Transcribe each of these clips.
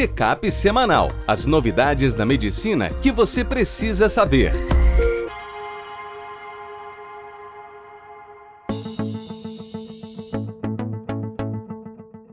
Check-up semanal. As novidades da medicina que você precisa saber.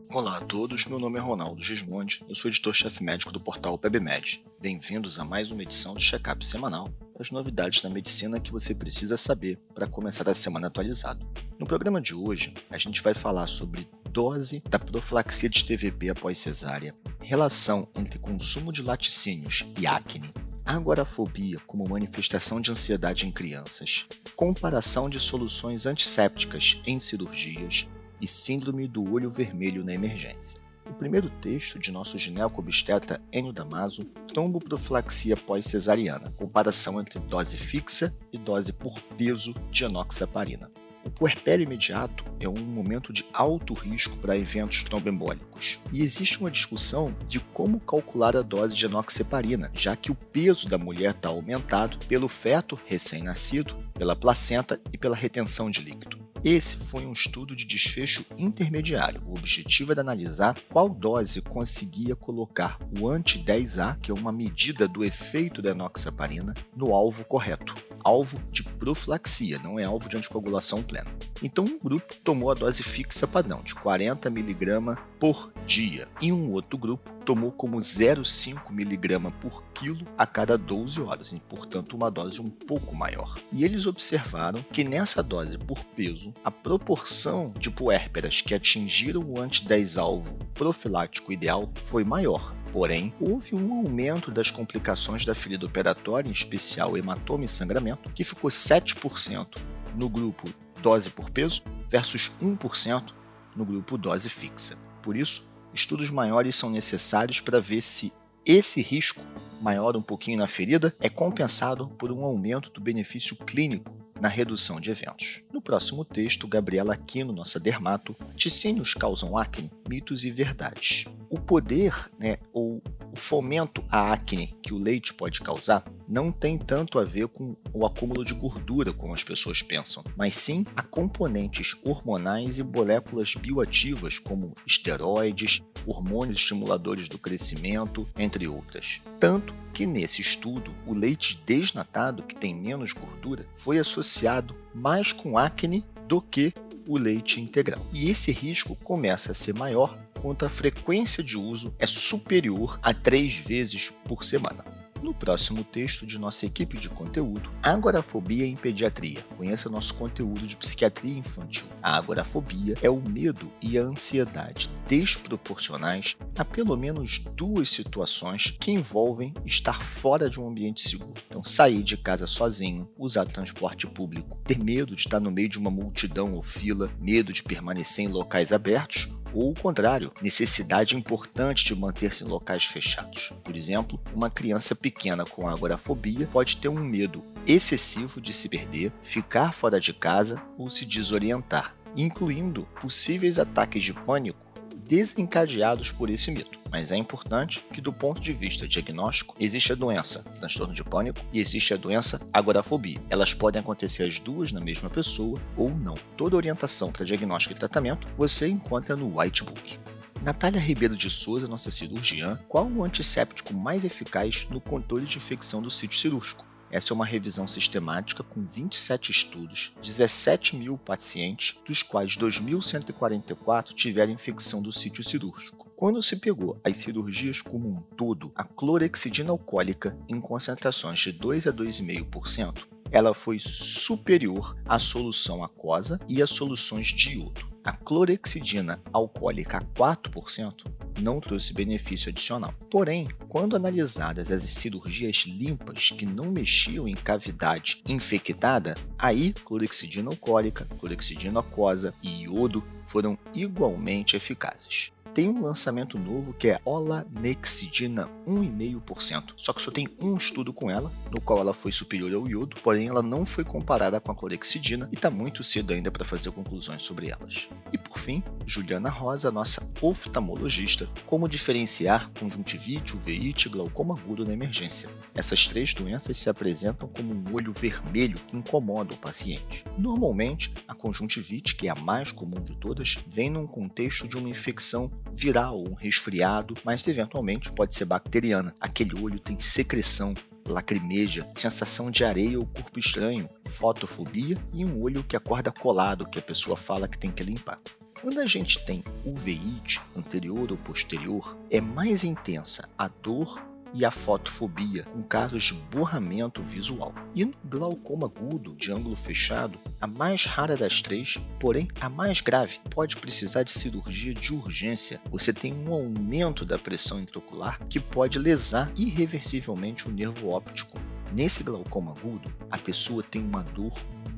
Olá a todos, meu nome é Ronaldo Gismondi, eu sou editor-chefe médico do portal PebMed. Bem-vindos a mais uma edição do Check-up semanal, as novidades da medicina que você precisa saber para começar a semana atualizado. No programa de hoje, a gente vai falar sobre dose da profilaxia de TVP após cesárea, relação entre consumo de laticínios e acne, agorafobia como manifestação de ansiedade em crianças, comparação de soluções antissépticas em cirurgias e síndrome do olho vermelho na emergência. O primeiro texto de nosso gineco-obstetra Enio Damaso, tromboprofilaxia pós-cesariana, comparação entre dose fixa e dose por peso de enoxaparina. O puerpério imediato é um momento de alto risco para eventos tromboembólicos. E existe uma discussão de como calcular a dose de enoxaparina, já que o peso da mulher está aumentado pelo feto recém-nascido, pela placenta e pela retenção de líquido. Esse foi um estudo de desfecho intermediário. O objetivo era analisar qual dose conseguia colocar o anti-10A, que é uma medida do efeito da enoxaparina, no alvo correto. Alvo de profilaxia, não é alvo de anticoagulação plena. Então, um grupo tomou a dose fixa padrão, de 40 mg por dia, e um outro grupo tomou como 0,5 mg por quilo a cada 12 horas, e, portanto, uma dose um pouco maior. E eles observaram que nessa dose por peso, a proporção de puérperas que atingiram o anti-10-alvo profilático ideal foi maior. Porém, houve um aumento das complicações da ferida operatória, em especial hematoma e sangramento, que ficou 7% no grupo dose por peso versus 1% no grupo dose fixa. Por isso, estudos maiores são necessários para ver se esse risco maior um pouquinho na ferida é compensado por um aumento do benefício clínico na redução de eventos. No próximo texto, Gabriela Aquino, nossa dermato, ticínios causam acne, mitos e verdades. O poder, né, ou o fomento à acne que o leite pode causar não tem tanto a ver com o acúmulo de gordura como as pessoas pensam, mas sim a componentes hormonais e moléculas bioativas como esteroides, hormônios estimuladores do crescimento, entre outras. Tanto que nesse estudo, o leite desnatado, que tem menos gordura, foi associado mais com acne do que o leite integral. E esse risco começa a ser maior quando a frequência de uso é superior a três vezes por semana. No próximo texto de nossa equipe de conteúdo, Agorafobia em Pediatria. Conheça nosso conteúdo de psiquiatria infantil. A agorafobia é o medo e a ansiedade desproporcionais a pelo menos duas situações que envolvem estar fora de um ambiente seguro. Então, sair de casa sozinho, usar transporte público, ter medo de estar no meio de uma multidão ou fila, medo de permanecer em locais abertos ou o contrário, necessidade importante de manter-se em locais fechados. Por exemplo, uma criança com agorafobia pode ter um medo excessivo de se perder, ficar fora de casa ou se desorientar, incluindo possíveis ataques de pânico desencadeados por esse mito. Mas é importante que, do ponto de vista diagnóstico, existe a doença transtorno de pânico e existe a doença agorafobia. Elas podem acontecer as duas na mesma pessoa ou não. Toda orientação para diagnóstico e tratamento você encontra no White Book. Natália Ribeiro de Souza, nossa cirurgiã, qual o antisséptico mais eficaz no controle de infecção do sítio cirúrgico? Essa é uma revisão sistemática com 27 estudos, 17 mil pacientes, dos quais 2.144 tiveram infecção do sítio cirúrgico. Quando se pegou as cirurgias como um todo, a clorexidina alcoólica em concentrações de 2 a 2,5%, ela foi superior à solução aquosa e às soluções de iodo. A clorexidina alcoólica a 4% não trouxe benefício adicional. Porém, quando analisadas as cirurgias limpas que não mexiam em cavidade infectada, aí clorexidina alcoólica, clorexidina aquosa e iodo foram igualmente eficazes tem um lançamento novo que é Olanexidina 1,5%. Só que só tem um estudo com ela, no qual ela foi superior ao iodo, porém ela não foi comparada com a clorexidina e está muito cedo ainda para fazer conclusões sobre elas. E por fim, Juliana Rosa, nossa oftalmologista, como diferenciar conjuntivite, uveíte e glaucoma agudo na emergência. Essas três doenças se apresentam como um olho vermelho que incomoda o paciente. Normalmente, a conjuntivite, que é a mais comum de todas, vem num contexto de uma infecção viral ou um resfriado, mas eventualmente pode ser bacteriana. Aquele olho tem secreção, lacrimeja, sensação de areia ou corpo estranho, fotofobia e um olho que acorda colado, que a pessoa fala que tem que limpar. Quando a gente tem uveíte anterior ou posterior, é mais intensa a dor e a fotofobia, com casos de borramento visual. E no glaucoma agudo de ângulo fechado, a mais rara das três, porém a mais grave, pode precisar de cirurgia de urgência. Você tem um aumento da pressão intraocular que pode lesar irreversivelmente o nervo óptico. Nesse glaucoma agudo, a pessoa tem uma dor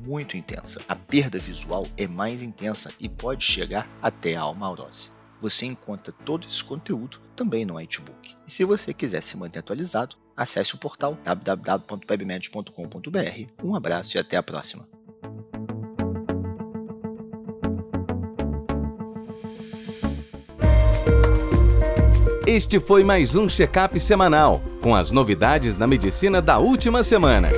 muito intensa. A perda visual é mais intensa e pode chegar até a almaurose. Você encontra todo esse conteúdo também no Whitebook. E se você quiser se manter atualizado, acesse o portal www.webmed.com.br. Um abraço e até a próxima. Este foi mais um check-up semanal com as novidades da medicina da última semana.